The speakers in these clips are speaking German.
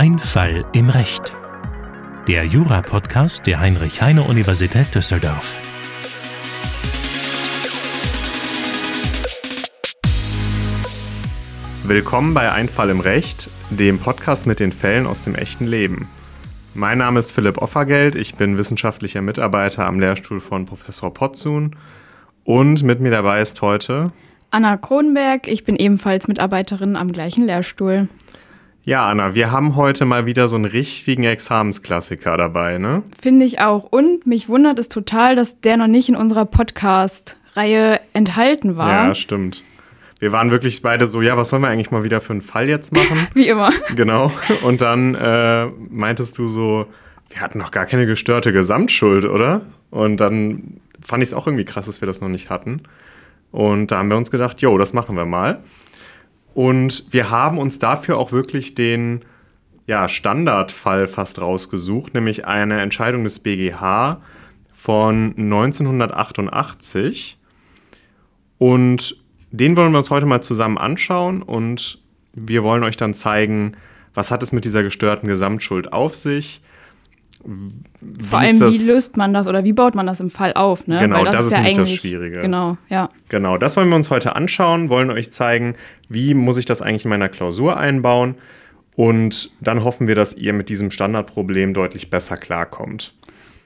Ein Fall im Recht. Der Jura-Podcast der Heinrich-Heine-Universität Düsseldorf. Willkommen bei Ein Fall im Recht, dem Podcast mit den Fällen aus dem echten Leben. Mein Name ist Philipp Offergeld, ich bin wissenschaftlicher Mitarbeiter am Lehrstuhl von Professor Potzun und mit mir dabei ist heute Anna Kronberg, ich bin ebenfalls Mitarbeiterin am gleichen Lehrstuhl. Ja, Anna, wir haben heute mal wieder so einen richtigen Examensklassiker dabei, ne? Finde ich auch. Und mich wundert es total, dass der noch nicht in unserer Podcast-Reihe enthalten war. Ja, stimmt. Wir waren wirklich beide so, ja, was sollen wir eigentlich mal wieder für einen Fall jetzt machen? Wie immer. Genau. Und dann äh, meintest du so, wir hatten noch gar keine gestörte Gesamtschuld, oder? Und dann fand ich es auch irgendwie krass, dass wir das noch nicht hatten. Und da haben wir uns gedacht, jo, das machen wir mal. Und wir haben uns dafür auch wirklich den ja, Standardfall fast rausgesucht, nämlich eine Entscheidung des BGH von 1988. Und den wollen wir uns heute mal zusammen anschauen und wir wollen euch dann zeigen, was hat es mit dieser gestörten Gesamtschuld auf sich, Vor allem, wie löst man das oder wie baut man das im Fall auf? Ne? Genau, das, das, ist, ja eigentlich das Schwierige. Genau, ja. Genau, das wollen wir uns heute anschauen, wollen euch zeigen, wie muss ich das eigentlich in meiner Klausur einbauen. Und dann hoffen wir, dass ihr mit diesem Standardproblem deutlich besser klarkommt.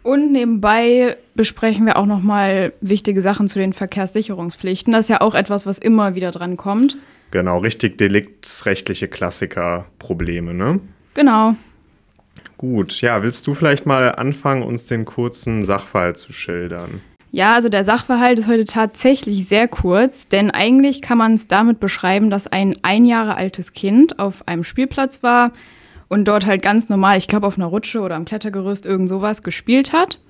Und nebenbei besprechen wir auch nochmal wichtige Sachen zu den Verkehrssicherungspflichten. Das ist ja auch etwas, was immer wieder dran kommt. Genau, richtig deliktsrechtliche Klassikerprobleme, ne? Genau. Gut, ja, willst du vielleicht mal anfangen, uns den kurzen Sachverhalt zu schildern? Ja, also der Sachverhalt ist heute tatsächlich sehr kurz, denn eigentlich kann man es damit beschreiben, dass ein ein Jahre altes Kind auf einem Spielplatz war und dort halt ganz normal, ich glaube auf einer Rutsche oder am Klettergerüst, irgend sowas gespielt hat.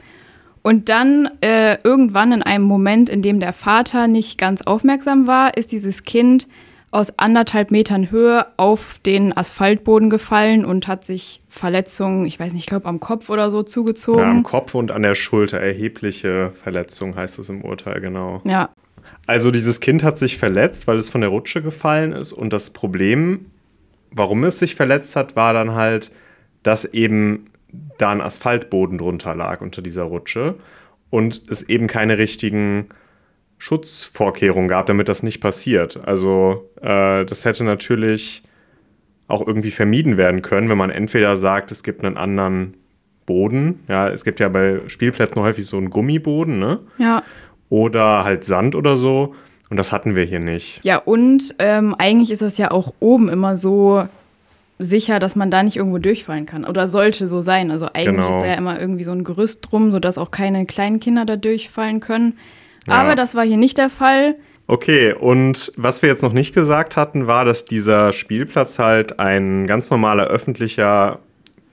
Und dann äh, irgendwann in einem Moment, in dem der Vater nicht ganz aufmerksam war, ist dieses Kind aus anderthalb Metern Höhe auf den Asphaltboden gefallen und hat sich Verletzungen, ich weiß nicht, ich glaube am Kopf oder so zugezogen. Ja, am Kopf und an der Schulter. Erhebliche Verletzung heißt es im Urteil, genau. Ja. Also dieses Kind hat sich verletzt, weil es von der Rutsche gefallen ist. Und das Problem, warum es sich verletzt hat, war dann halt, dass eben da ein Asphaltboden drunter lag unter dieser Rutsche und es eben keine richtigen Schutzvorkehrungen gab, damit das nicht passiert. Also äh, das hätte natürlich auch irgendwie vermieden werden können, wenn man entweder sagt, es gibt einen anderen Boden. Ja, es gibt ja bei Spielplätzen häufig so einen Gummiboden, ne? Ja. Oder halt Sand oder so. Und das hatten wir hier nicht. Ja, und ähm, eigentlich ist es ja auch oben immer so sicher, dass man da nicht irgendwo durchfallen kann. Oder sollte so sein. Also eigentlich genau. ist da ja immer irgendwie so ein Gerüst drum, sodass auch keine kleinen Kinder da durchfallen können. Ja. Aber das war hier nicht der Fall. Okay, und was wir jetzt noch nicht gesagt hatten, war, dass dieser Spielplatz halt ein ganz normaler öffentlicher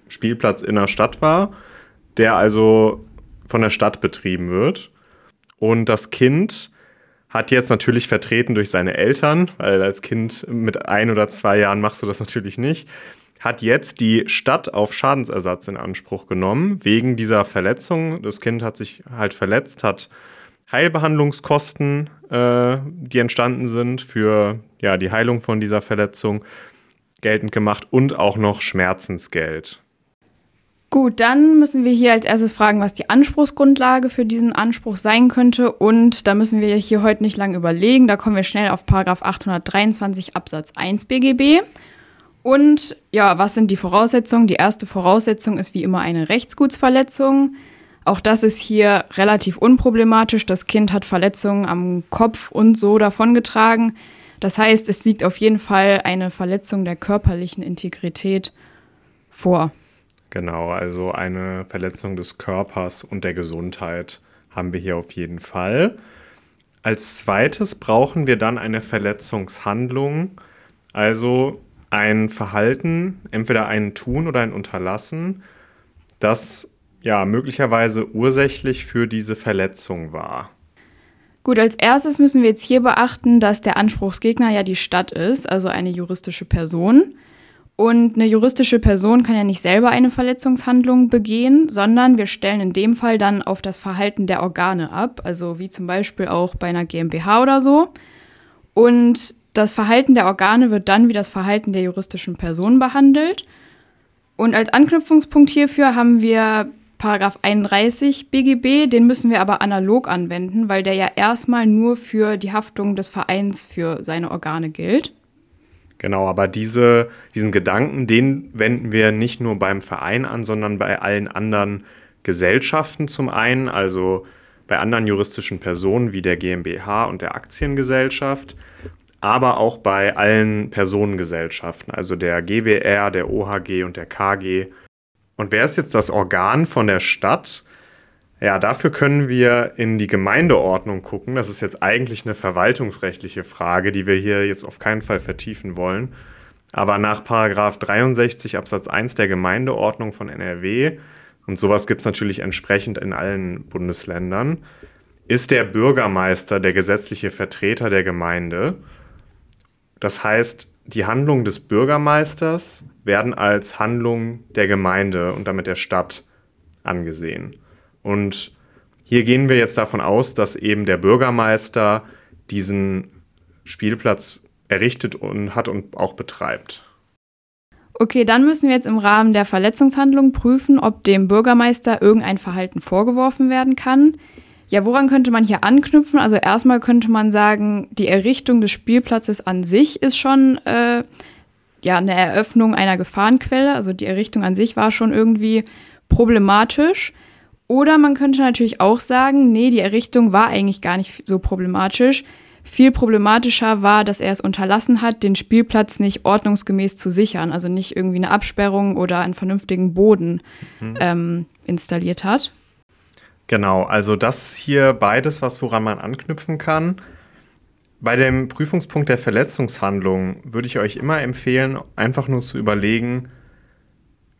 Spielplatz in der Stadt war, der also von der Stadt betrieben wird. Und das Kind hat jetzt natürlich vertreten durch seine Eltern, weil als Kind mit ein oder zwei Jahren machst du das natürlich nicht, hat jetzt die Stadt auf Schadensersatz in Anspruch genommen, wegen dieser Verletzung. Das Kind hat sich halt verletzt, hat Heilbehandlungskosten, äh, die entstanden sind für ja, die Heilung von dieser Verletzung, geltend gemacht und auch noch Schmerzensgeld. Gut, dann müssen wir hier als erstes fragen, was die Anspruchsgrundlage für diesen Anspruch sein könnte. Und da müssen wir hier heute nicht lange überlegen. Da kommen wir schnell auf Paragraph 823 Absatz 1 BGB. Und ja, was sind die Voraussetzungen? Die erste Voraussetzung ist wie immer eine Rechtsgutsverletzung. Auch das ist hier relativ unproblematisch. Das Kind hat Verletzungen am Kopf und so davongetragen. Das heißt, es liegt auf jeden Fall eine Verletzung der körperlichen Integrität vor. Genau, also eine Verletzung des Körpers und der Gesundheit haben wir hier auf jeden Fall. Als zweites brauchen wir dann eine Verletzungshandlung, also ein Verhalten, entweder ein Tun oder ein Unterlassen, das ja möglicherweise ursächlich für diese Verletzung war. Gut, als erstes müssen wir jetzt hier beachten, dass der Anspruchsgegner ja die Stadt ist, also eine juristische Person. Und eine juristische Person kann ja nicht selber eine Verletzungshandlung begehen, sondern wir stellen in dem Fall dann auf das Verhalten der Organe ab, also wie zum Beispiel auch bei einer GmbH oder so. Und das Verhalten der Organe wird dann wie das Verhalten der juristischen Person behandelt. Und als Anknüpfungspunkt hierfür haben wir Paragraph 31 BGB, den müssen wir aber analog anwenden, weil der ja erstmal nur für die Haftung des Vereins für seine Organe gilt. Genau, aber diese, diesen Gedanken, den wenden wir nicht nur beim Verein an, sondern bei allen anderen Gesellschaften zum einen, also bei anderen juristischen Personen wie der GmbH und der Aktiengesellschaft, aber auch bei allen Personengesellschaften, also der GBR, der OHG und der KG. Und wer ist jetzt das Organ von der Stadt? Ja, dafür können wir in die Gemeindeordnung gucken. Das ist jetzt eigentlich eine verwaltungsrechtliche Frage, die wir hier jetzt auf keinen Fall vertiefen wollen. Aber nach Paragraph 63 Absatz 1 der Gemeindeordnung von NRW, und sowas gibt es natürlich entsprechend in allen Bundesländern, ist der Bürgermeister der gesetzliche Vertreter der Gemeinde. Das heißt, die Handlungen des Bürgermeisters werden als Handlung der Gemeinde und damit der Stadt angesehen. Und hier gehen wir jetzt davon aus, dass eben der Bürgermeister diesen Spielplatz errichtet und hat und auch betreibt. Okay, dann müssen wir jetzt im Rahmen der Verletzungshandlung prüfen, ob dem Bürgermeister irgendein Verhalten vorgeworfen werden kann. Ja, woran könnte man hier anknüpfen? Also erstmal könnte man sagen, die Errichtung des Spielplatzes an sich ist schon äh, ja eine Eröffnung einer Gefahrenquelle. Also die Errichtung an sich war schon irgendwie problematisch. Oder man könnte natürlich auch sagen, nee, die Errichtung war eigentlich gar nicht so problematisch. Viel problematischer war, dass er es unterlassen hat, den Spielplatz nicht ordnungsgemäß zu sichern, also nicht irgendwie eine Absperrung oder einen vernünftigen Boden mhm. ähm, installiert hat. Genau, also das hier beides, was woran man anknüpfen kann. Bei dem Prüfungspunkt der Verletzungshandlung würde ich euch immer empfehlen, einfach nur zu überlegen,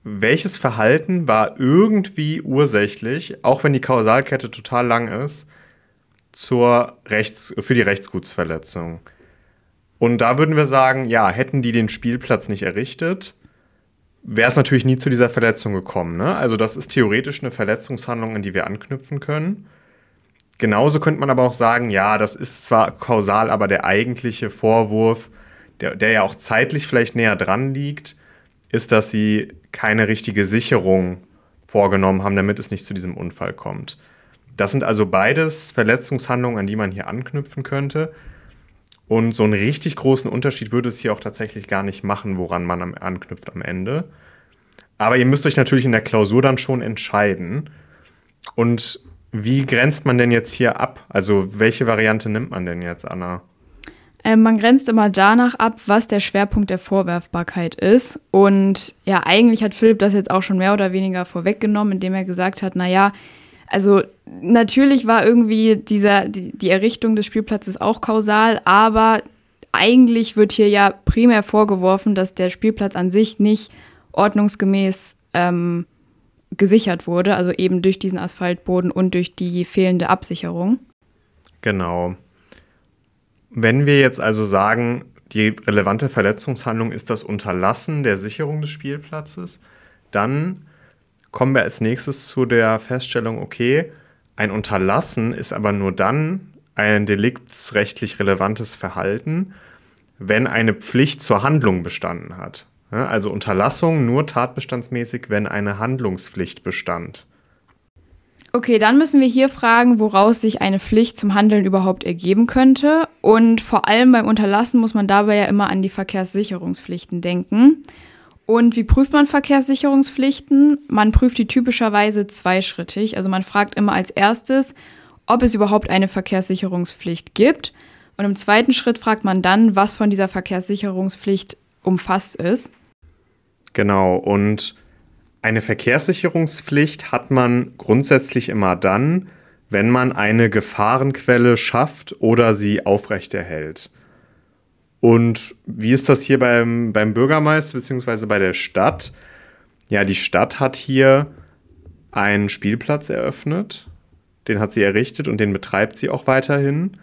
welches Verhalten war irgendwie ursächlich, auch wenn die Kausalkette total lang ist, zur Rechts, für die Rechtsgutsverletzung. Und da würden wir sagen, ja, hätten die den Spielplatz nicht errichtet, wäre es natürlich nie zu dieser Verletzung gekommen. Ne? Also das ist theoretisch eine Verletzungshandlung, an die wir anknüpfen können. Genauso könnte man aber auch sagen, ja, das ist zwar kausal, aber der eigentliche Vorwurf, der, der ja auch zeitlich vielleicht näher dran liegt, ist, dass sie keine richtige Sicherung vorgenommen haben, damit es nicht zu diesem Unfall kommt. Das sind also beides Verletzungshandlungen, an die man hier anknüpfen könnte. Und so einen richtig großen Unterschied würde es hier auch tatsächlich gar nicht machen, woran man anknüpft am Ende. Aber ihr müsst euch natürlich in der Klausur dann schon entscheiden. Und wie grenzt man denn jetzt hier ab? Also welche Variante nimmt man denn jetzt, Anna? Ähm, man grenzt immer danach ab, was der Schwerpunkt der Vorwerfbarkeit ist. Und ja, eigentlich hat Philipp das jetzt auch schon mehr oder weniger vorweggenommen, indem er gesagt hat, naja, also natürlich war irgendwie dieser, die, die Errichtung des Spielplatzes auch kausal, aber eigentlich wird hier ja primär vorgeworfen, dass der Spielplatz an sich nicht ordnungsgemäß ähm, gesichert wurde, also eben durch diesen Asphaltboden und durch die fehlende Absicherung. Genau. Wenn wir jetzt also sagen, die relevante Verletzungshandlung ist das Unterlassen der Sicherung des Spielplatzes, dann kommen wir als nächstes zu der Feststellung, okay, ein Unterlassen ist aber nur dann ein deliktsrechtlich relevantes Verhalten, wenn eine Pflicht zur Handlung bestanden hat. Also Unterlassung nur tatbestandsmäßig, wenn eine Handlungspflicht bestand. Okay, dann müssen wir hier fragen, woraus sich eine Pflicht zum Handeln überhaupt ergeben könnte. Und vor allem beim Unterlassen muss man dabei ja immer an die Verkehrssicherungspflichten denken. Und wie prüft man Verkehrssicherungspflichten? Man prüft die typischerweise zweischrittig. Also man fragt immer als erstes, ob es überhaupt eine Verkehrssicherungspflicht gibt. Und im zweiten Schritt fragt man dann, was von dieser Verkehrssicherungspflicht umfasst ist. Genau, und eine Verkehrssicherungspflicht hat man grundsätzlich immer dann, wenn man eine Gefahrenquelle schafft oder sie aufrechterhält. Und wie ist das hier beim, beim Bürgermeister bzw. bei der Stadt? Ja, die Stadt hat hier einen Spielplatz eröffnet, den hat sie errichtet und den betreibt sie auch weiterhin,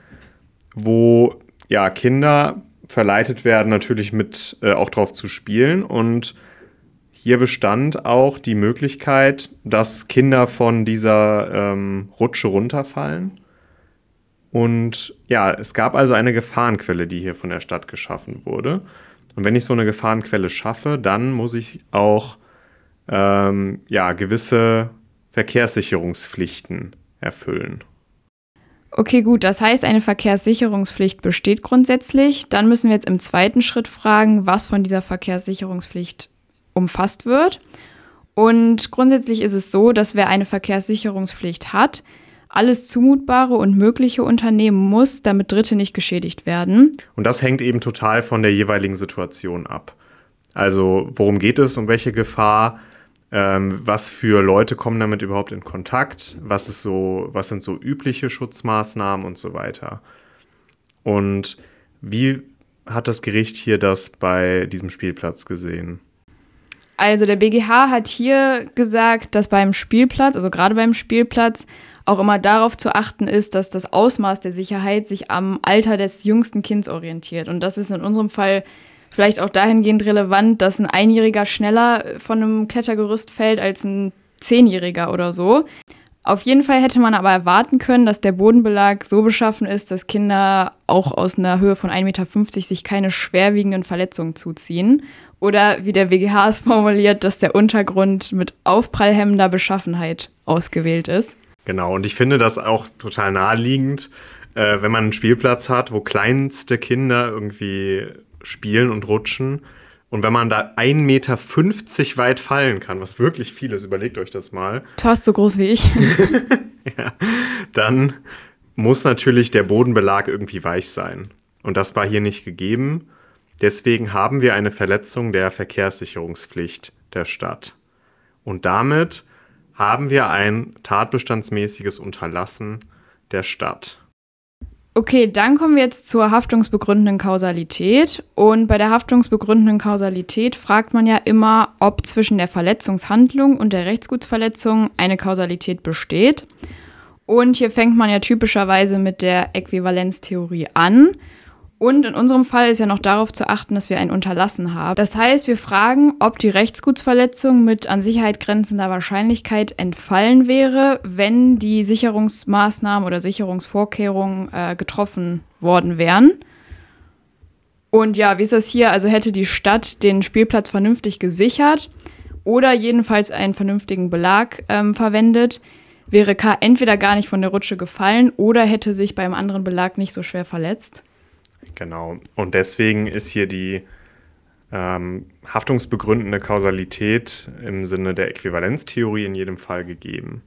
wo ja Kinder verleitet werden, natürlich mit äh, auch drauf zu spielen. Und hier bestand auch die Möglichkeit, dass Kinder von dieser ähm, Rutsche runterfallen und ja, es gab also eine Gefahrenquelle, die hier von der Stadt geschaffen wurde. Und wenn ich so eine Gefahrenquelle schaffe, dann muss ich auch ähm, ja, gewisse Verkehrssicherungspflichten erfüllen. Okay, gut. Das heißt, eine Verkehrssicherungspflicht besteht grundsätzlich. Dann müssen wir jetzt im zweiten Schritt fragen, was von dieser Verkehrssicherungspflicht umfasst wird. Und grundsätzlich ist es so, dass wer eine Verkehrssicherungspflicht hat, alles Zumutbare und Mögliche unternehmen muss, damit Dritte nicht geschädigt werden. Und das hängt eben total von der jeweiligen Situation ab. Also worum geht es, um welche Gefahr, ähm, was für Leute kommen damit überhaupt in Kontakt, was, ist so, was sind so übliche Schutzmaßnahmen und so weiter. Und wie hat das Gericht hier das bei diesem Spielplatz gesehen? Also der BGH hat hier gesagt, dass beim Spielplatz, also gerade beim Spielplatz, auch immer darauf zu achten ist, dass das Ausmaß der Sicherheit sich am Alter des jüngsten Kindes orientiert. Und das ist in unserem Fall vielleicht auch dahingehend relevant, dass ein Einjähriger schneller von einem Klettergerüst fällt als ein Zehnjähriger oder so. Auf jeden Fall hätte man aber erwarten können, dass der Bodenbelag so beschaffen ist, dass Kinder auch aus einer Höhe von 1,50 Meter sich keine schwerwiegenden Verletzungen zuziehen. Oder wie der WGH es formuliert, dass der Untergrund mit aufprallhemmender Beschaffenheit ausgewählt ist. Genau, und ich finde das auch total naheliegend, äh, wenn man einen Spielplatz hat, wo kleinste Kinder irgendwie spielen und rutschen. Und wenn man da 1,50 Meter weit fallen kann, was wirklich viel ist, überlegt euch das mal. Fast so groß wie ich. ja, dann muss natürlich der Bodenbelag irgendwie weich sein. Und das war hier nicht gegeben. Deswegen haben wir eine Verletzung der Verkehrssicherungspflicht der Stadt. Und damit haben wir ein tatbestandsmäßiges Unterlassen der Stadt. Okay, dann kommen wir jetzt zur haftungsbegründenden Kausalität. Und bei der haftungsbegründenden Kausalität fragt man ja immer, ob zwischen der Verletzungshandlung und der Rechtsgutsverletzung eine Kausalität besteht. Und hier fängt man ja typischerweise mit der Äquivalenztheorie an. Und in unserem Fall ist ja noch darauf zu achten, dass wir ein Unterlassen haben. Das heißt, wir fragen, ob die Rechtsgutsverletzung mit an Sicherheit grenzender Wahrscheinlichkeit entfallen wäre, wenn die Sicherungsmaßnahmen oder Sicherungsvorkehrungen äh, getroffen worden wären. Und ja, wie ist das hier? Also hätte die Stadt den Spielplatz vernünftig gesichert oder jedenfalls einen vernünftigen Belag ähm, verwendet, wäre K entweder gar nicht von der Rutsche gefallen oder hätte sich beim anderen Belag nicht so schwer verletzt. Genau. Und deswegen ist hier die ähm, haftungsbegründende Kausalität im Sinne der Äquivalenztheorie in jedem Fall gegeben.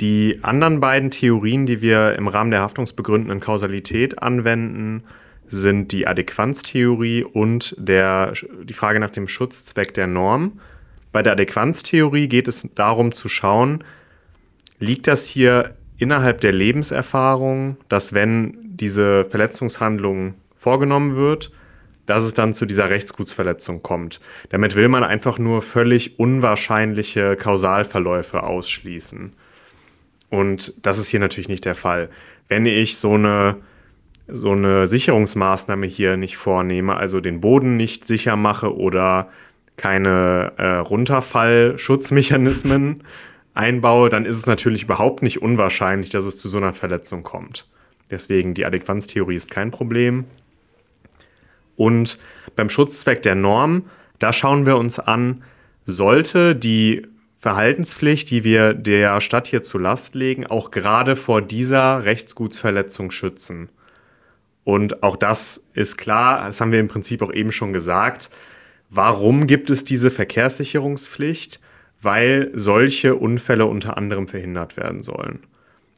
Die anderen beiden Theorien, die wir im Rahmen der haftungsbegründenden Kausalität anwenden, sind die Adäquanztheorie und der, die Frage nach dem Schutzzweck der Norm. Bei der Adäquanztheorie geht es darum zu schauen, liegt das hier innerhalb der Lebenserfahrung, dass wenn diese Verletzungshandlung vorgenommen wird, dass es dann zu dieser Rechtsgutsverletzung kommt. Damit will man einfach nur völlig unwahrscheinliche Kausalverläufe ausschließen. Und das ist hier natürlich nicht der Fall. Wenn ich so eine, so eine Sicherungsmaßnahme hier nicht vornehme, also den Boden nicht sicher mache oder keine äh, Runterfallschutzmechanismen einbaue, dann ist es natürlich überhaupt nicht unwahrscheinlich, dass es zu so einer Verletzung kommt. Deswegen die Adäquanztheorie ist kein Problem. Und beim Schutzzweck der Norm, da schauen wir uns an, sollte die Verhaltenspflicht, die wir der Stadt hier zur Last legen, auch gerade vor dieser Rechtsgutsverletzung schützen. Und auch das ist klar, das haben wir im Prinzip auch eben schon gesagt. Warum gibt es diese Verkehrssicherungspflicht? Weil solche Unfälle unter anderem verhindert werden sollen.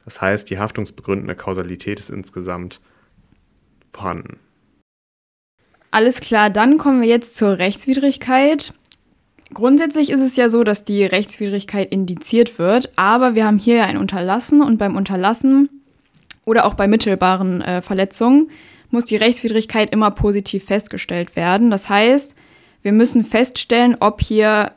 Das heißt, die haftungsbegründende Kausalität ist insgesamt vorhanden. Alles klar, dann kommen wir jetzt zur Rechtswidrigkeit. Grundsätzlich ist es ja so, dass die Rechtswidrigkeit indiziert wird, aber wir haben hier ein Unterlassen und beim Unterlassen oder auch bei mittelbaren äh, Verletzungen muss die Rechtswidrigkeit immer positiv festgestellt werden. Das heißt, wir müssen feststellen, ob hier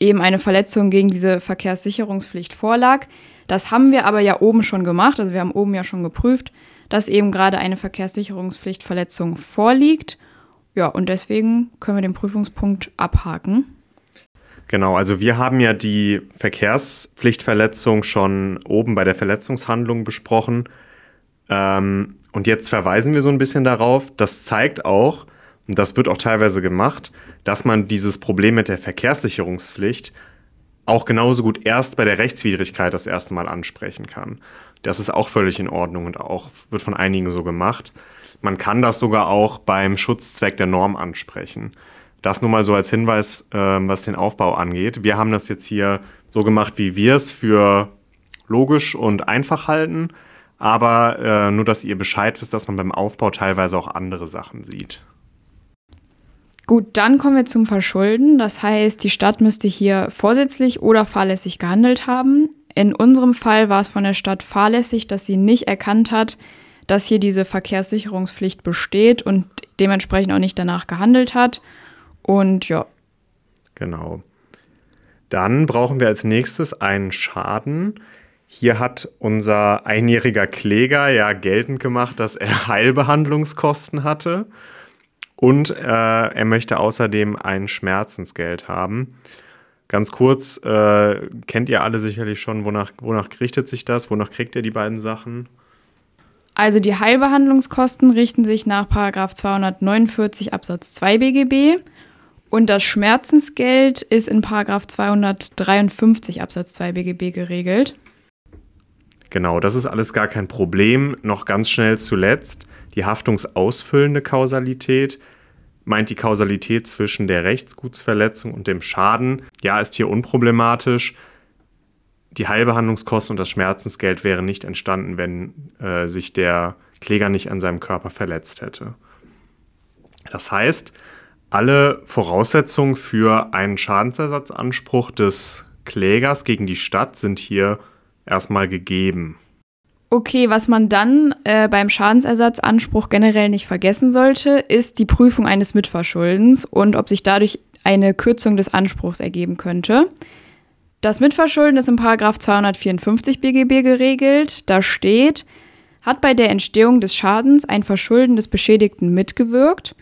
eben eine Verletzung gegen diese Verkehrssicherungspflicht vorlag. Das haben wir aber ja oben schon gemacht. Also wir haben oben ja schon geprüft, dass eben gerade eine Verkehrssicherungspflichtverletzung vorliegt. Ja, und deswegen können wir den Prüfungspunkt abhaken. Genau, also wir haben ja die Verkehrspflichtverletzung schon oben bei der Verletzungshandlung besprochen. Ähm, und jetzt verweisen wir so ein bisschen darauf. Das zeigt auch, und das wird auch teilweise gemacht, dass man dieses Problem mit der Verkehrssicherungspflicht auch genauso gut erst bei der Rechtswidrigkeit das erste Mal ansprechen kann. Das ist auch völlig in Ordnung und auch wird von einigen so gemacht. Man kann das sogar auch beim Schutzzweck der Norm ansprechen. Das nur mal so als Hinweis, äh, was den Aufbau angeht. Wir haben das jetzt hier so gemacht, wie wir es für logisch und einfach halten. Aber äh, nur, dass ihr Bescheid wisst, dass man beim Aufbau teilweise auch andere Sachen sieht. Gut, dann kommen wir zum Verschulden. Das heißt, die Stadt müsste hier vorsätzlich oder fahrlässig gehandelt haben. In unserem Fall war es von der Stadt fahrlässig, dass sie nicht erkannt hat, dass hier diese Verkehrssicherungspflicht besteht und dementsprechend auch nicht danach gehandelt hat. Und ja. Genau. Dann brauchen wir als nächstes einen Schaden. Hier hat unser einjähriger Kläger ja geltend gemacht, dass er Heilbehandlungskosten hatte. Und äh, er möchte außerdem ein Schmerzensgeld haben. Ganz kurz, äh, kennt ihr alle sicherlich schon, wonach, wonach richtet sich das? Wonach kriegt ihr die beiden Sachen? Also die Heilbehandlungskosten richten sich nach 249 Absatz 2 BGB und das Schmerzensgeld ist in 253 Absatz 2 BGB geregelt. Genau, das ist alles gar kein Problem. Noch ganz schnell zuletzt die haftungsausfüllende Kausalität meint die Kausalität zwischen der Rechtsgutsverletzung und dem Schaden. Ja, ist hier unproblematisch. Die Heilbehandlungskosten und das Schmerzensgeld wären nicht entstanden, wenn äh, sich der Kläger nicht an seinem Körper verletzt hätte. Das heißt, alle Voraussetzungen für einen Schadensersatzanspruch des Klägers gegen die Stadt sind hier erstmal gegeben. Okay, was man dann äh, beim Schadensersatzanspruch generell nicht vergessen sollte, ist die Prüfung eines Mitverschuldens und ob sich dadurch eine Kürzung des Anspruchs ergeben könnte. Das Mitverschulden ist im Paragraph 254 BGB geregelt. Da steht, hat bei der Entstehung des Schadens ein Verschulden des Beschädigten mitgewirkt,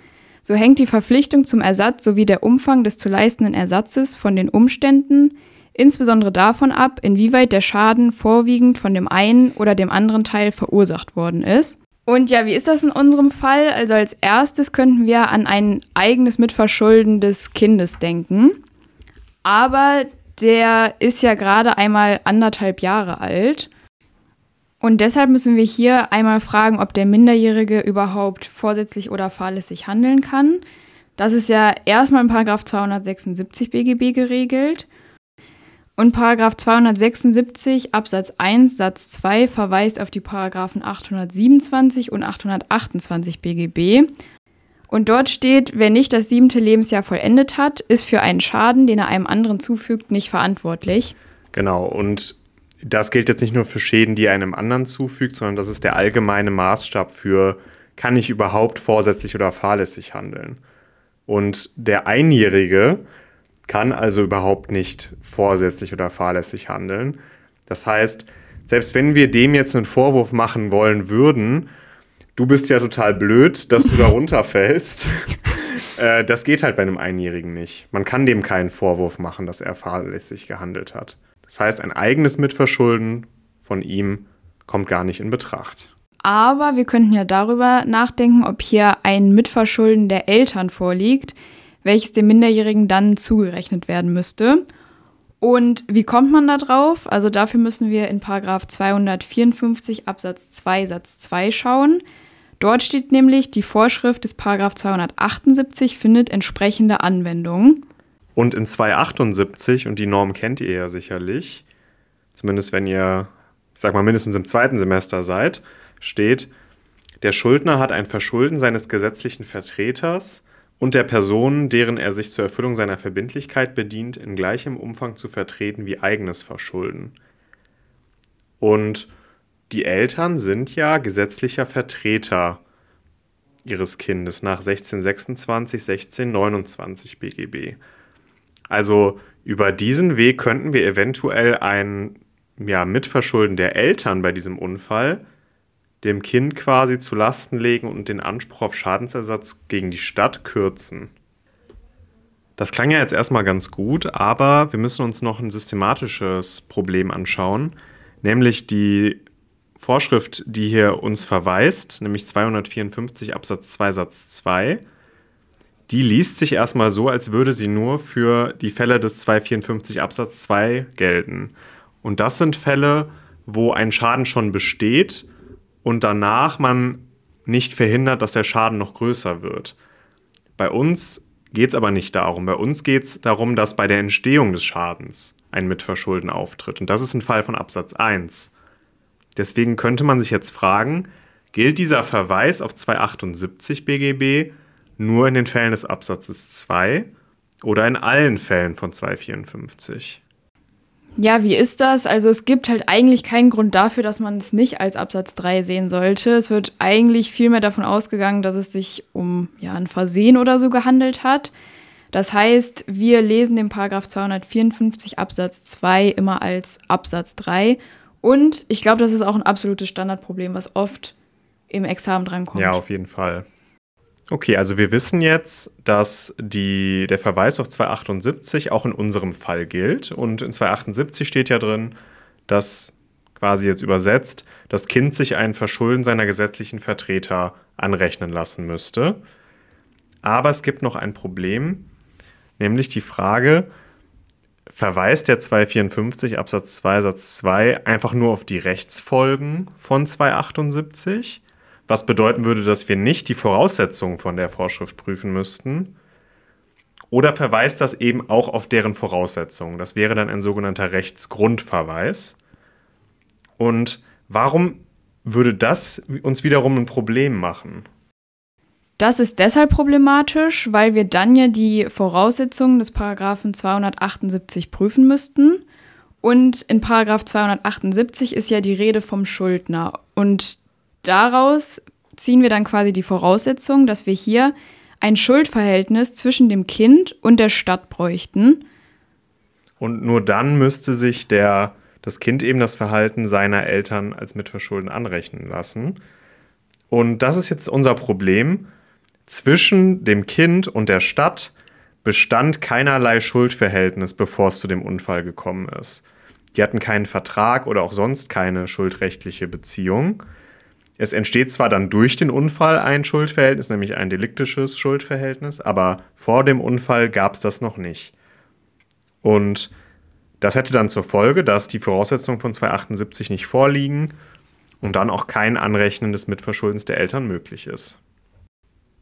so hängt die Verpflichtung zum Ersatz sowie der Umfang des zu leistenden Ersatzes von den Umständen, insbesondere davon ab, inwieweit der Schaden vorwiegend von dem einen oder dem anderen Teil verursacht worden ist. Und ja, wie ist das in unserem Fall? Also als erstes könnten wir an ein eigenes Mitverschulden des Kindes denken. Aber der ist ja gerade einmal anderthalb Jahre alt. Und deshalb müssen wir hier einmal fragen, ob der Minderjährige überhaupt vorsätzlich oder fahrlässig handeln kann. Das ist ja erstmal in 276 BGB geregelt. Und Paragraph 276 Absatz 1 Satz 2 verweist auf die Paragraphen 827 und 828 BGB. Und dort steht, wer nicht das siebente Lebensjahr vollendet hat, ist für einen Schaden, den er einem anderen zufügt, nicht verantwortlich. Genau, und das gilt jetzt nicht nur für Schäden, die er einem anderen zufügt, sondern das ist der allgemeine Maßstab für, kann ich überhaupt vorsätzlich oder fahrlässig handeln? Und der Einjährige kann also überhaupt nicht vorsätzlich oder fahrlässig handeln. Das heißt, selbst wenn wir dem jetzt einen Vorwurf machen wollen würden, du bist ja total blöd, dass du da runterfällst, äh, das geht halt bei einem Einjährigen nicht. Man kann dem keinen Vorwurf machen, dass er fahrlässig gehandelt hat. Das heißt, ein eigenes Mitverschulden von ihm kommt gar nicht in Betracht. Aber wir könnten ja darüber nachdenken, ob hier ein Mitverschulden der Eltern vorliegt, welches dem Minderjährigen dann zugerechnet werden müsste. Und wie kommt man da drauf? Also dafür müssen wir in Paragraph 254 Absatz 2 Satz 2 schauen. Dort steht nämlich, die Vorschrift des Paragraph 278 findet entsprechende Anwendung. Und in 278, und die Norm kennt ihr ja sicherlich, zumindest wenn ihr, ich sag mal, mindestens im zweiten Semester seid, steht, der Schuldner hat ein Verschulden seines gesetzlichen Vertreters und der Person, deren er sich zur Erfüllung seiner Verbindlichkeit bedient, in gleichem Umfang zu vertreten wie eigenes Verschulden. Und die Eltern sind ja gesetzlicher Vertreter ihres Kindes nach 1626, 1629 BGB. Also über diesen Weg könnten wir eventuell ein ja, Mitverschulden der Eltern bei diesem Unfall dem Kind quasi zu Lasten legen und den Anspruch auf Schadensersatz gegen die Stadt kürzen. Das klang ja jetzt erstmal ganz gut, aber wir müssen uns noch ein systematisches Problem anschauen, nämlich die Vorschrift, die hier uns verweist, nämlich 254 Absatz 2 Satz 2, die liest sich erstmal so, als würde sie nur für die Fälle des 254 Absatz 2 gelten. Und das sind Fälle, wo ein Schaden schon besteht und danach man nicht verhindert, dass der Schaden noch größer wird. Bei uns geht es aber nicht darum. Bei uns geht es darum, dass bei der Entstehung des Schadens ein Mitverschulden auftritt. Und das ist ein Fall von Absatz 1. Deswegen könnte man sich jetzt fragen, gilt dieser Verweis auf 278 BGB nur in den Fällen des Absatzes 2 oder in allen Fällen von 254? Ja, wie ist das? Also es gibt halt eigentlich keinen Grund dafür, dass man es nicht als Absatz 3 sehen sollte. Es wird eigentlich vielmehr davon ausgegangen, dass es sich um ja, ein Versehen oder so gehandelt hat. Das heißt, wir lesen den Paragraph 254 Absatz 2 immer als Absatz 3. Und ich glaube, das ist auch ein absolutes Standardproblem, was oft im Examen drankommt. Ja, auf jeden Fall. Okay, also wir wissen jetzt, dass die, der Verweis auf 278 auch in unserem Fall gilt. Und in 278 steht ja drin, dass quasi jetzt übersetzt, das Kind sich ein Verschulden seiner gesetzlichen Vertreter anrechnen lassen müsste. Aber es gibt noch ein Problem, nämlich die Frage, verweist der 254 Absatz 2 Satz 2 einfach nur auf die Rechtsfolgen von 278? Was bedeuten würde, dass wir nicht die Voraussetzungen von der Vorschrift prüfen müssten. Oder verweist das eben auch auf deren Voraussetzungen? Das wäre dann ein sogenannter Rechtsgrundverweis. Und warum würde das uns wiederum ein Problem machen? Das ist deshalb problematisch, weil wir dann ja die Voraussetzungen des Paragraphen 278 prüfen müssten. Und in Paragraph 278 ist ja die Rede vom Schuldner. Und daraus ziehen wir dann quasi die Voraussetzung, dass wir hier ein Schuldverhältnis zwischen dem Kind und der Stadt bräuchten. Und nur dann müsste sich der, das Kind eben das Verhalten seiner Eltern als Mitverschulden anrechnen lassen. Und das ist jetzt unser Problem. Zwischen dem Kind und der Stadt bestand keinerlei Schuldverhältnis, bevor es zu dem Unfall gekommen ist. Die hatten keinen Vertrag oder auch sonst keine schuldrechtliche Beziehung. Es entsteht zwar dann durch den Unfall ein Schuldverhältnis, nämlich ein deliktisches Schuldverhältnis, aber vor dem Unfall gab es das noch nicht. Und das hätte dann zur Folge, dass die Voraussetzungen von 278 nicht vorliegen und dann auch kein Anrechnen des Mitverschuldens der Eltern möglich ist.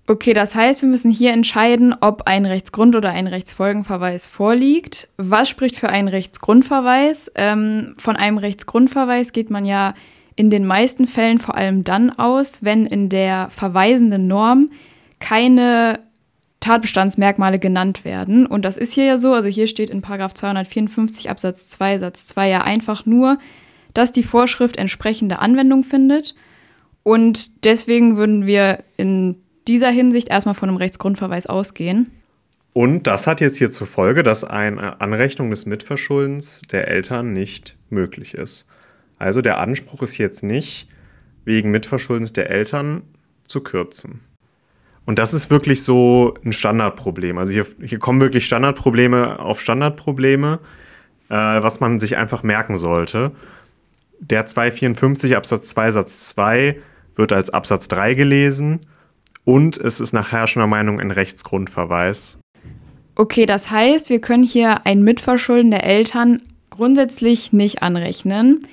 Okay, das heißt, wir müssen hier entscheiden, ob ein Rechtsgrund- oder ein Rechtsfolgenverweis vorliegt. Was spricht für einen Rechtsgrundverweis? Ähm, von einem Rechtsgrundverweis geht man ja in den meisten Fällen vor allem dann aus, wenn in der verweisenden Norm keine Tatbestandsmerkmale genannt werden. Und das ist hier ja so, also hier steht in 254 Absatz 2 Satz 2 ja einfach nur, dass die Vorschrift entsprechende Anwendung findet. Und deswegen würden wir in dieser Hinsicht erstmal von einem Rechtsgrundverweis ausgehen. Und das hat jetzt hier zur Folge, dass eine Anrechnung des Mitverschuldens der Eltern nicht möglich ist. Also der Anspruch ist jetzt nicht, wegen Mitverschuldens der Eltern zu kürzen. Und das ist wirklich so ein Standardproblem. Also hier, hier kommen wirklich Standardprobleme auf Standardprobleme, äh, was man sich einfach merken sollte. Der 254 Absatz 2 Satz 2 wird als Absatz 3 gelesen und es ist nach herrschender Meinung ein Rechtsgrundverweis. Okay, das heißt, wir können hier ein Mitverschulden der Eltern grundsätzlich nicht anrechnen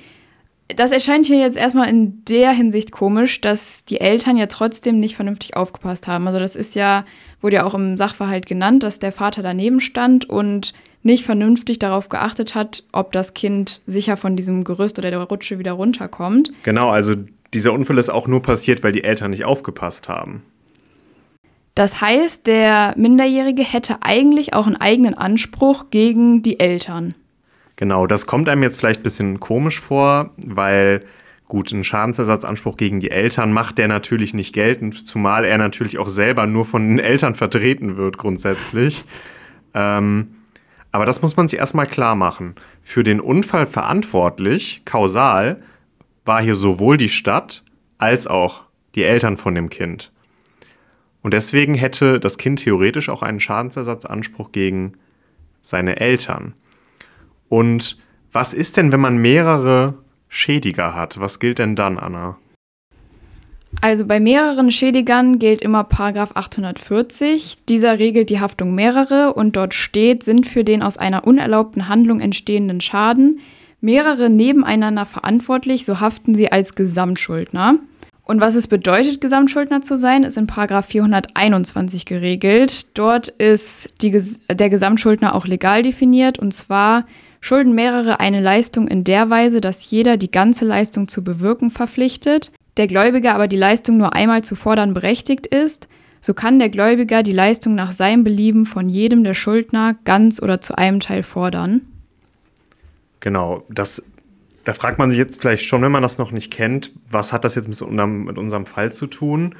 das erscheint hier jetzt erstmal in der Hinsicht komisch, dass die Eltern ja trotzdem nicht vernünftig aufgepasst haben. Also das ist ja, wurde ja auch im Sachverhalt genannt, dass der Vater daneben stand und nicht vernünftig darauf geachtet hat, ob das Kind sicher von diesem Gerüst oder der Rutsche wieder runterkommt. Genau, also dieser Unfall ist auch nur passiert, weil die Eltern nicht aufgepasst haben. Das heißt, der Minderjährige hätte eigentlich auch einen eigenen Anspruch gegen die Eltern. Genau, das kommt einem jetzt vielleicht ein bisschen komisch vor, weil gut, ein Schadensersatzanspruch gegen die Eltern macht der natürlich nicht geltend, zumal er natürlich auch selber nur von den Eltern vertreten wird grundsätzlich. ähm, aber das muss man sich erstmal klar machen. Für den Unfall verantwortlich, kausal, war hier sowohl die Stadt als auch die Eltern von dem Kind. Und deswegen hätte das Kind theoretisch auch einen Schadensersatzanspruch gegen seine Eltern. Und was ist denn, wenn man mehrere Schädiger hat? Was gilt denn dann, Anna? Also bei mehreren Schädigern gilt immer Paragraph 840. Dieser regelt die Haftung mehrere und dort steht, sind für den aus einer unerlaubten Handlung entstehenden Schaden mehrere nebeneinander verantwortlich, so haften sie als Gesamtschuldner. Und was es bedeutet, Gesamtschuldner zu sein, ist in Paragraph 421 geregelt. Dort ist die, der Gesamtschuldner auch legal definiert und zwar schulden mehrere eine Leistung in der Weise, dass jeder die ganze Leistung zu bewirken verpflichtet, der Gläubiger aber die Leistung nur einmal zu fordern berechtigt ist, so kann der Gläubiger die Leistung nach seinem Belieben von jedem der Schuldner ganz oder zu einem Teil fordern. Genau, das, da fragt man sich jetzt vielleicht schon, wenn man das noch nicht kennt, was hat das jetzt mit unserem, mit unserem Fall zu tun?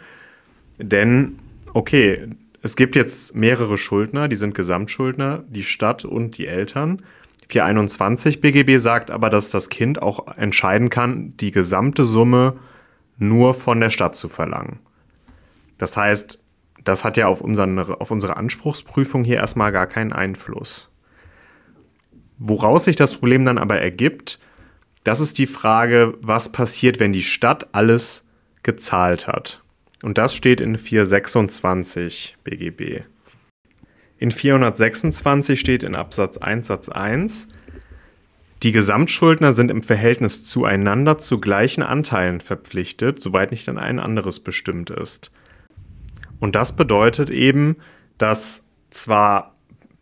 Denn, okay, es gibt jetzt mehrere Schuldner, die sind Gesamtschuldner, die Stadt und die Eltern. 421 BGB sagt aber, dass das Kind auch entscheiden kann, die gesamte Summe nur von der Stadt zu verlangen. Das heißt, das hat ja auf, unseren, auf unsere Anspruchsprüfung hier erstmal gar keinen Einfluss. Woraus sich das Problem dann aber ergibt, das ist die Frage, was passiert, wenn die Stadt alles gezahlt hat. Und das steht in 426 BGB. In 426 steht in Absatz 1 Satz 1, die Gesamtschuldner sind im Verhältnis zueinander zu gleichen Anteilen verpflichtet, soweit nicht an ein anderes bestimmt ist. Und das bedeutet eben, dass zwar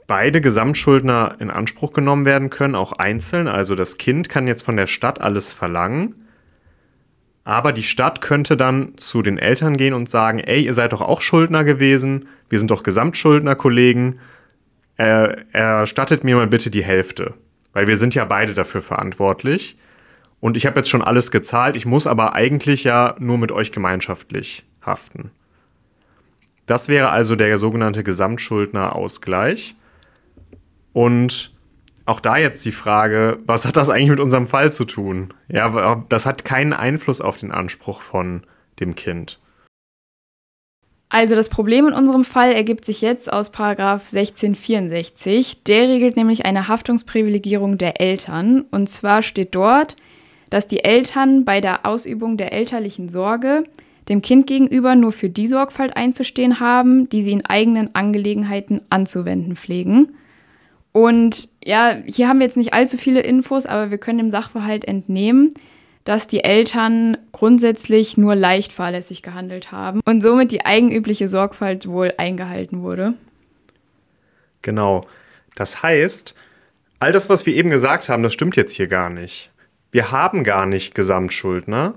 beide Gesamtschuldner in Anspruch genommen werden können, auch einzeln, also das Kind kann jetzt von der Stadt alles verlangen, aber die Stadt könnte dann zu den Eltern gehen und sagen, ey, ihr seid doch auch Schuldner gewesen, wir sind doch Gesamtschuldner, Kollegen, äh, erstattet mir mal bitte die Hälfte. Weil wir sind ja beide dafür verantwortlich. Und ich habe jetzt schon alles gezahlt, ich muss aber eigentlich ja nur mit euch gemeinschaftlich haften. Das wäre also der sogenannte Gesamtschuldnerausgleich. Und auch da jetzt die Frage, was hat das eigentlich mit unserem Fall zu tun? Ja, das hat keinen Einfluss auf den Anspruch von dem Kind. Also das Problem in unserem Fall ergibt sich jetzt aus Paragraph 1664. Der regelt nämlich eine Haftungsprivilegierung der Eltern. Und zwar steht dort, dass die Eltern bei der Ausübung der elterlichen Sorge dem Kind gegenüber nur für die Sorgfalt einzustehen haben, die sie in eigenen Angelegenheiten anzuwenden pflegen. Und ja, hier haben wir jetzt nicht allzu viele Infos, aber wir können dem Sachverhalt entnehmen, dass die Eltern grundsätzlich nur leicht fahrlässig gehandelt haben und somit die eigenübliche Sorgfalt wohl eingehalten wurde. Genau. Das heißt, all das, was wir eben gesagt haben, das stimmt jetzt hier gar nicht. Wir haben gar nicht Gesamtschuldner,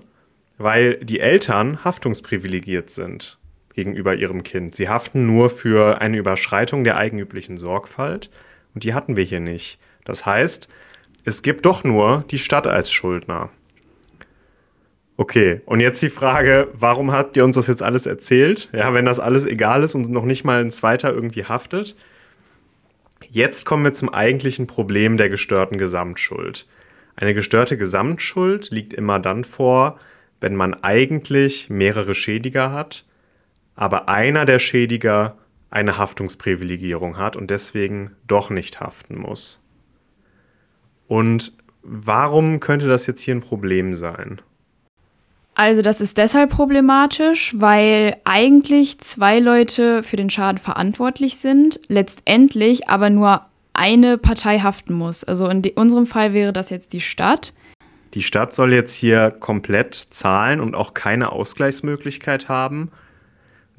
weil die Eltern haftungsprivilegiert sind gegenüber ihrem Kind. Sie haften nur für eine Überschreitung der eigenüblichen Sorgfalt und die hatten wir hier nicht. Das heißt, es gibt doch nur die Stadt als Schuldner. Okay, und jetzt die Frage, warum habt ihr uns das jetzt alles erzählt? Ja, wenn das alles egal ist und noch nicht mal ein zweiter irgendwie haftet. Jetzt kommen wir zum eigentlichen Problem der gestörten Gesamtschuld. Eine gestörte Gesamtschuld liegt immer dann vor, wenn man eigentlich mehrere Schädiger hat, aber einer der Schädiger eine Haftungsprivilegierung hat und deswegen doch nicht haften muss. Und warum könnte das jetzt hier ein Problem sein? Also das ist deshalb problematisch, weil eigentlich zwei Leute für den Schaden verantwortlich sind, letztendlich aber nur eine Partei haften muss. Also in unserem Fall wäre das jetzt die Stadt. Die Stadt soll jetzt hier komplett zahlen und auch keine Ausgleichsmöglichkeit haben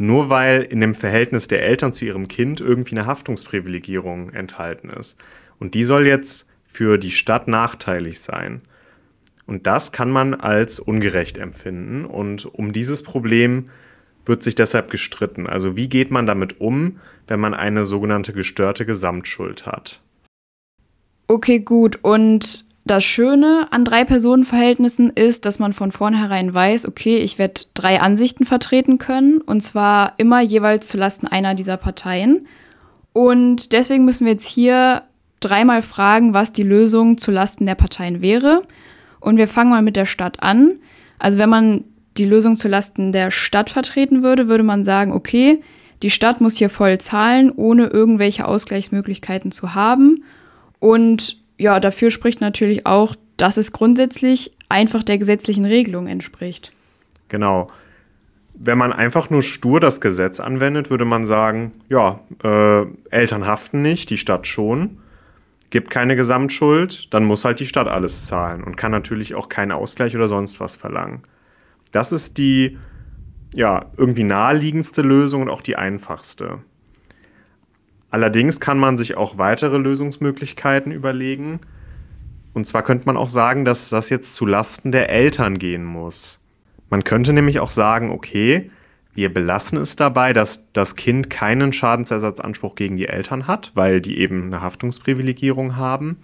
nur weil in dem Verhältnis der Eltern zu ihrem Kind irgendwie eine Haftungsprivilegierung enthalten ist. Und die soll jetzt für die Stadt nachteilig sein. Und das kann man als ungerecht empfinden. Und um dieses Problem wird sich deshalb gestritten. Also wie geht man damit um, wenn man eine sogenannte gestörte Gesamtschuld hat? Okay, gut. Und das Schöne an Drei-Personen-Verhältnissen ist, dass man von vornherein weiß, okay, ich werde drei Ansichten vertreten können und zwar immer jeweils zulasten einer dieser Parteien. Und deswegen müssen wir jetzt hier dreimal fragen, was die Lösung zulasten der Parteien wäre. Und wir fangen mal mit der Stadt an. Also wenn man die Lösung zulasten der Stadt vertreten würde, würde man sagen, okay, die Stadt muss hier voll zahlen, ohne irgendwelche Ausgleichsmöglichkeiten zu haben. Und ja, dafür spricht natürlich auch, dass es grundsätzlich einfach der gesetzlichen Regelung entspricht. Genau. wenn man einfach nur stur das Gesetz anwendet, würde man sagen, ja, äh, Eltern haften nicht, die Stadt schon, gibt keine Gesamtschuld, dann muss halt die Stadt alles zahlen und kann natürlich auch keinen Ausgleich oder sonst was verlangen. Das ist die ja, irgendwie naheliegendste Lösung und auch die einfachste. Allerdings kann man sich auch weitere Lösungsmöglichkeiten überlegen. Und zwar könnte man auch sagen, dass das jetzt zu Lasten der Eltern gehen muss. Man könnte nämlich auch sagen, okay, wir belassen es dabei, dass das Kind keinen Schadensersatzanspruch gegen die Eltern hat, weil die eben eine Haftungsprivilegierung haben.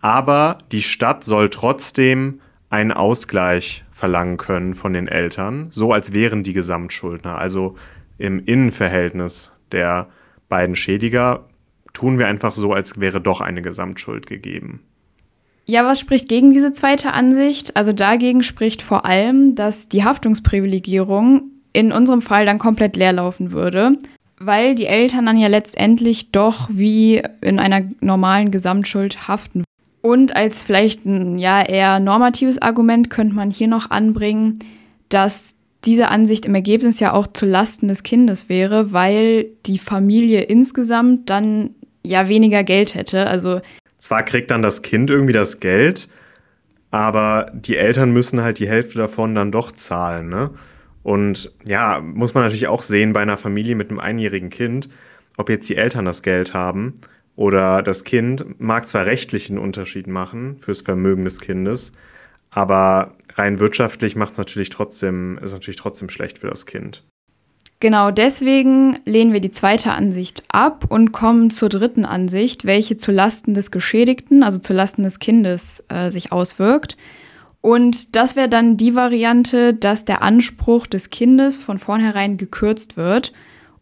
Aber die Stadt soll trotzdem einen Ausgleich verlangen können von den Eltern, so als wären die Gesamtschuldner. Also im Innenverhältnis der beiden Schädiger tun wir einfach so, als wäre doch eine Gesamtschuld gegeben. Ja, was spricht gegen diese zweite Ansicht? Also dagegen spricht vor allem, dass die Haftungsprivilegierung in unserem Fall dann komplett leer laufen würde, weil die Eltern dann ja letztendlich doch wie in einer normalen Gesamtschuld haften. Und als vielleicht ein ja eher normatives Argument könnte man hier noch anbringen, dass diese Ansicht im Ergebnis ja auch zu Lasten des Kindes wäre, weil die Familie insgesamt dann ja weniger Geld hätte. Also zwar kriegt dann das Kind irgendwie das Geld, aber die Eltern müssen halt die Hälfte davon dann doch zahlen. Ne? Und ja, muss man natürlich auch sehen bei einer Familie mit einem einjährigen Kind, ob jetzt die Eltern das Geld haben oder das Kind mag zwar rechtlichen Unterschied machen fürs Vermögen des Kindes, aber rein wirtschaftlich macht es natürlich trotzdem, ist natürlich trotzdem schlecht für das Kind. Genau deswegen lehnen wir die zweite Ansicht ab und kommen zur dritten Ansicht, welche zu Lasten des Geschädigten, also zu Lasten des Kindes, äh, sich auswirkt. Und das wäre dann die Variante, dass der Anspruch des Kindes von vornherein gekürzt wird,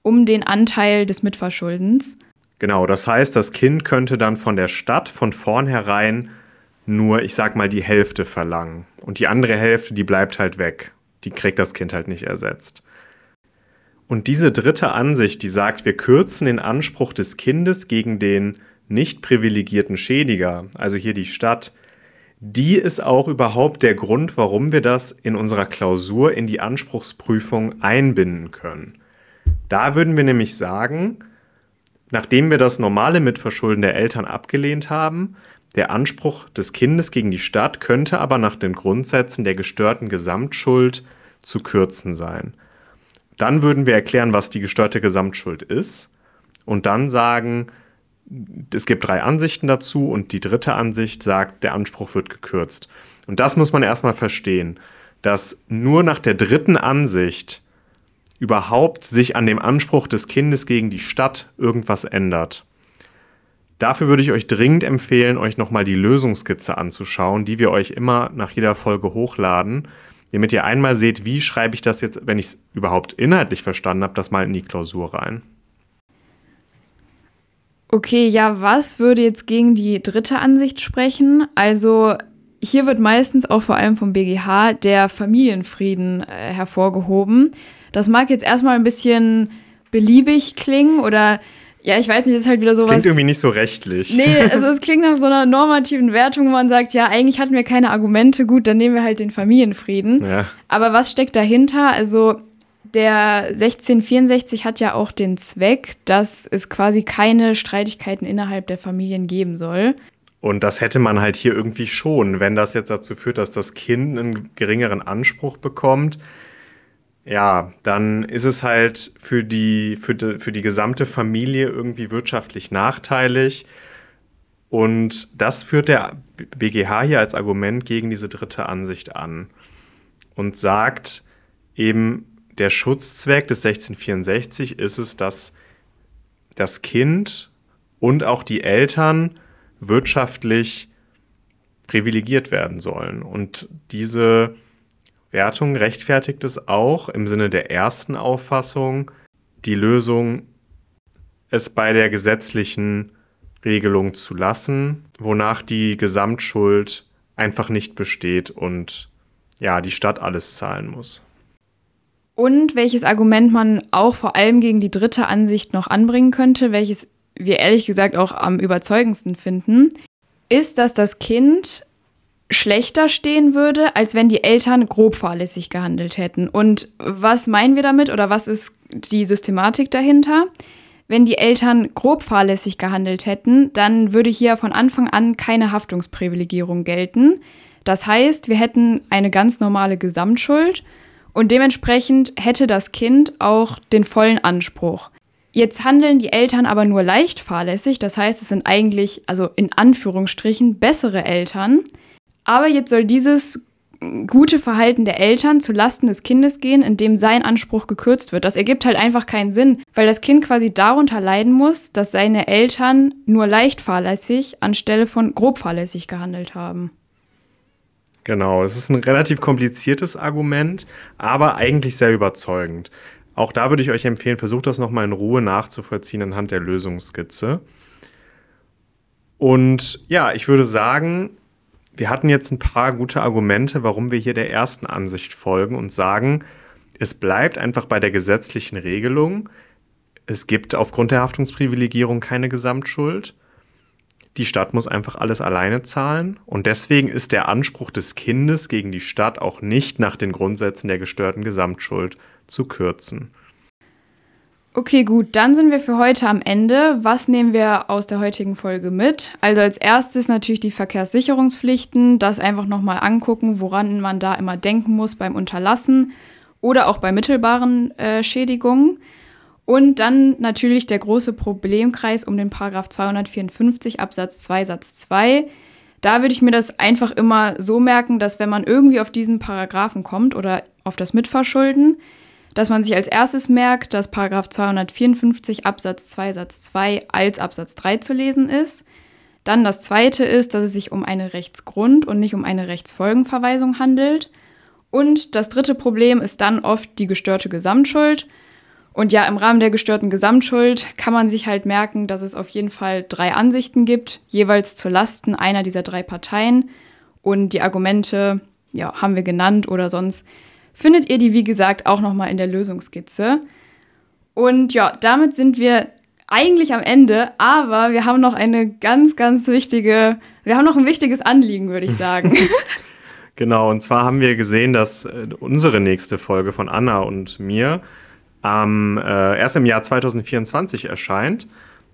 um den Anteil des Mitverschuldens. Genau, das heißt, das Kind könnte dann von der Stadt von vornherein nur, ich sag mal, die Hälfte verlangen. Und die andere Hälfte, die bleibt halt weg. Die kriegt das Kind halt nicht ersetzt. Und diese dritte Ansicht, die sagt, wir kürzen den Anspruch des Kindes gegen den nicht privilegierten Schädiger, also hier die Stadt, die ist auch überhaupt der Grund, warum wir das in unserer Klausur in die Anspruchsprüfung einbinden können. Da würden wir nämlich sagen, Nachdem wir das normale Mitverschulden der Eltern abgelehnt haben, der Anspruch des Kindes gegen die Stadt könnte aber nach den Grundsätzen der gestörten Gesamtschuld zu kürzen sein. Dann würden wir erklären, was die gestörte Gesamtschuld ist und dann sagen, es gibt drei Ansichten dazu und die dritte Ansicht sagt, der Anspruch wird gekürzt. Und das muss man erstmal verstehen, dass nur nach der dritten Ansicht überhaupt sich an dem Anspruch des Kindes gegen die Stadt irgendwas ändert. Dafür würde ich euch dringend empfehlen, euch nochmal die Lösungskizze anzuschauen, die wir euch immer nach jeder Folge hochladen, damit ihr einmal seht, wie schreibe ich das jetzt, wenn ich es überhaupt inhaltlich verstanden habe, das mal in die Klausur rein. Okay, ja, was würde jetzt gegen die dritte Ansicht sprechen? Also hier wird meistens auch vor allem vom BGH der Familienfrieden äh, hervorgehoben. Das mag jetzt erstmal ein bisschen beliebig klingen oder ja, ich weiß nicht, das ist halt wieder sowas. Klingt irgendwie nicht so rechtlich. Nee, also es klingt nach so einer normativen Wertung, wo man sagt, ja, eigentlich hatten wir keine Argumente, gut, dann nehmen wir halt den Familienfrieden. Ja. Aber was steckt dahinter? Also der 1664 hat ja auch den Zweck, dass es quasi keine Streitigkeiten innerhalb der Familien geben soll. Und das hätte man halt hier irgendwie schon, wenn das jetzt dazu führt, dass das Kind einen geringeren Anspruch bekommt ja, dann ist es halt für die, für die, für die gesamte Familie irgendwie wirtschaftlich nachteilig. Und das führt der BGH hier als Argument gegen diese dritte Ansicht an und sagt eben, der Schutzzweck des 1664 ist es, dass das Kind und auch die Eltern wirtschaftlich privilegiert werden sollen. Und diese Wertung rechtfertigt es auch im Sinne der ersten Auffassung die Lösung, es bei der gesetzlichen Regelung zu lassen, wonach die Gesamtschuld einfach nicht besteht und ja, die Stadt alles zahlen muss. Und welches Argument man auch vor allem gegen die dritte Ansicht noch anbringen könnte, welches wir ehrlich gesagt auch am überzeugendsten finden, ist, dass das Kind schlechter stehen würde, als wenn die Eltern grob fahrlässig gehandelt hätten. Und was meinen wir damit oder was ist die Systematik dahinter? Wenn die Eltern grob fahrlässig gehandelt hätten, dann würde hier von Anfang an keine Haftungsprivilegierung gelten. Das heißt, wir hätten eine ganz normale Gesamtschuld und dementsprechend hätte das Kind auch den vollen Anspruch. Jetzt handeln die Eltern aber nur leicht fahrlässig, das heißt, es sind eigentlich, also in Anführungsstrichen, bessere Eltern. Aber jetzt soll dieses gute Verhalten der Eltern zu Lasten des Kindes gehen, indem sein Anspruch gekürzt wird. Das ergibt halt einfach keinen Sinn, weil das Kind quasi darunter leiden muss, dass seine Eltern nur leicht fahrlässig anstelle von grob fahrlässig gehandelt haben. Genau, es ist ein relativ kompliziertes Argument, aber eigentlich sehr überzeugend. Auch da würde ich euch empfehlen, versucht das nochmal in Ruhe nachzuvollziehen anhand der Lösungsskizze. Und ja, ich würde sagen, wir hatten jetzt ein paar gute Argumente, warum wir hier der ersten Ansicht folgen und sagen, es bleibt einfach bei der gesetzlichen Regelung. Es gibt aufgrund der Haftungsprivilegierung keine Gesamtschuld. Die Stadt muss einfach alles alleine zahlen und deswegen ist der Anspruch des Kindes gegen die Stadt auch nicht nach den Grundsätzen der gestörten Gesamtschuld zu kürzen. Okay, gut, dann sind wir für heute am Ende. Was nehmen wir aus der heutigen Folge mit? Also als erstes natürlich die Verkehrssicherungspflichten, das einfach nochmal angucken, woran man da immer denken muss beim Unterlassen oder auch bei mittelbaren äh, Schädigungen. Und dann natürlich der große Problemkreis um den Paragraph 254 Absatz 2 Satz 2. Da würde ich mir das einfach immer so merken, dass wenn man irgendwie auf diesen Paragraphen kommt oder auf das Mitverschulden, dass man sich als erstes merkt, dass Paragraph 254 Absatz 2 Satz 2 als Absatz 3 zu lesen ist. Dann das zweite ist, dass es sich um eine Rechtsgrund- und nicht um eine Rechtsfolgenverweisung handelt. Und das dritte Problem ist dann oft die gestörte Gesamtschuld. Und ja, im Rahmen der gestörten Gesamtschuld kann man sich halt merken, dass es auf jeden Fall drei Ansichten gibt, jeweils zu Lasten einer dieser drei Parteien. Und die Argumente, ja, haben wir genannt oder sonst findet ihr die, wie gesagt, auch nochmal in der Lösungskizze. Und ja, damit sind wir eigentlich am Ende, aber wir haben noch eine ganz, ganz wichtige, wir haben noch ein wichtiges Anliegen, würde ich sagen. genau, und zwar haben wir gesehen, dass äh, unsere nächste Folge von Anna und mir ähm, äh, erst im Jahr 2024 erscheint,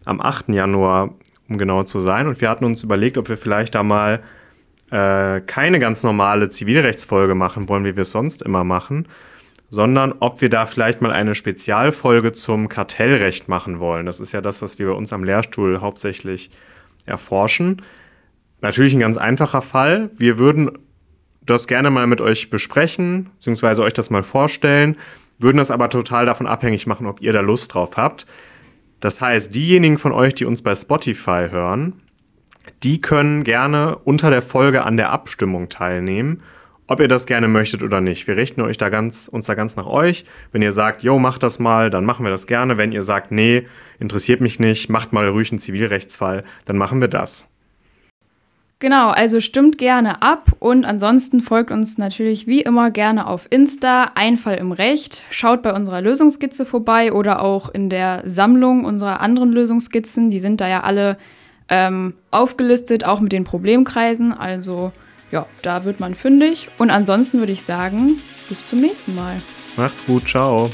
am 8. Januar, um genau zu sein. Und wir hatten uns überlegt, ob wir vielleicht da mal äh, keine ganz normale Zivilrechtsfolge machen wollen, wie wir es sonst immer machen, sondern ob wir da vielleicht mal eine Spezialfolge zum Kartellrecht machen wollen. Das ist ja das, was wir bei uns am Lehrstuhl hauptsächlich erforschen. Natürlich ein ganz einfacher Fall. Wir würden das gerne mal mit euch besprechen, beziehungsweise euch das mal vorstellen, würden das aber total davon abhängig machen, ob ihr da Lust drauf habt. Das heißt, diejenigen von euch, die uns bei Spotify hören, die können gerne unter der Folge an der Abstimmung teilnehmen, ob ihr das gerne möchtet oder nicht. Wir richten euch da ganz, uns da ganz nach euch. Wenn ihr sagt, yo, macht das mal, dann machen wir das gerne. Wenn ihr sagt, nee, interessiert mich nicht, macht mal ruhig einen Zivilrechtsfall, dann machen wir das. Genau, also stimmt gerne ab und ansonsten folgt uns natürlich wie immer gerne auf Insta, Einfall im Recht. Schaut bei unserer Lösungskizze vorbei oder auch in der Sammlung unserer anderen Lösungskizzen. Die sind da ja alle ähm, aufgelistet, auch mit den Problemkreisen. Also ja, da wird man fündig. Und ansonsten würde ich sagen, bis zum nächsten Mal. Macht's gut, ciao.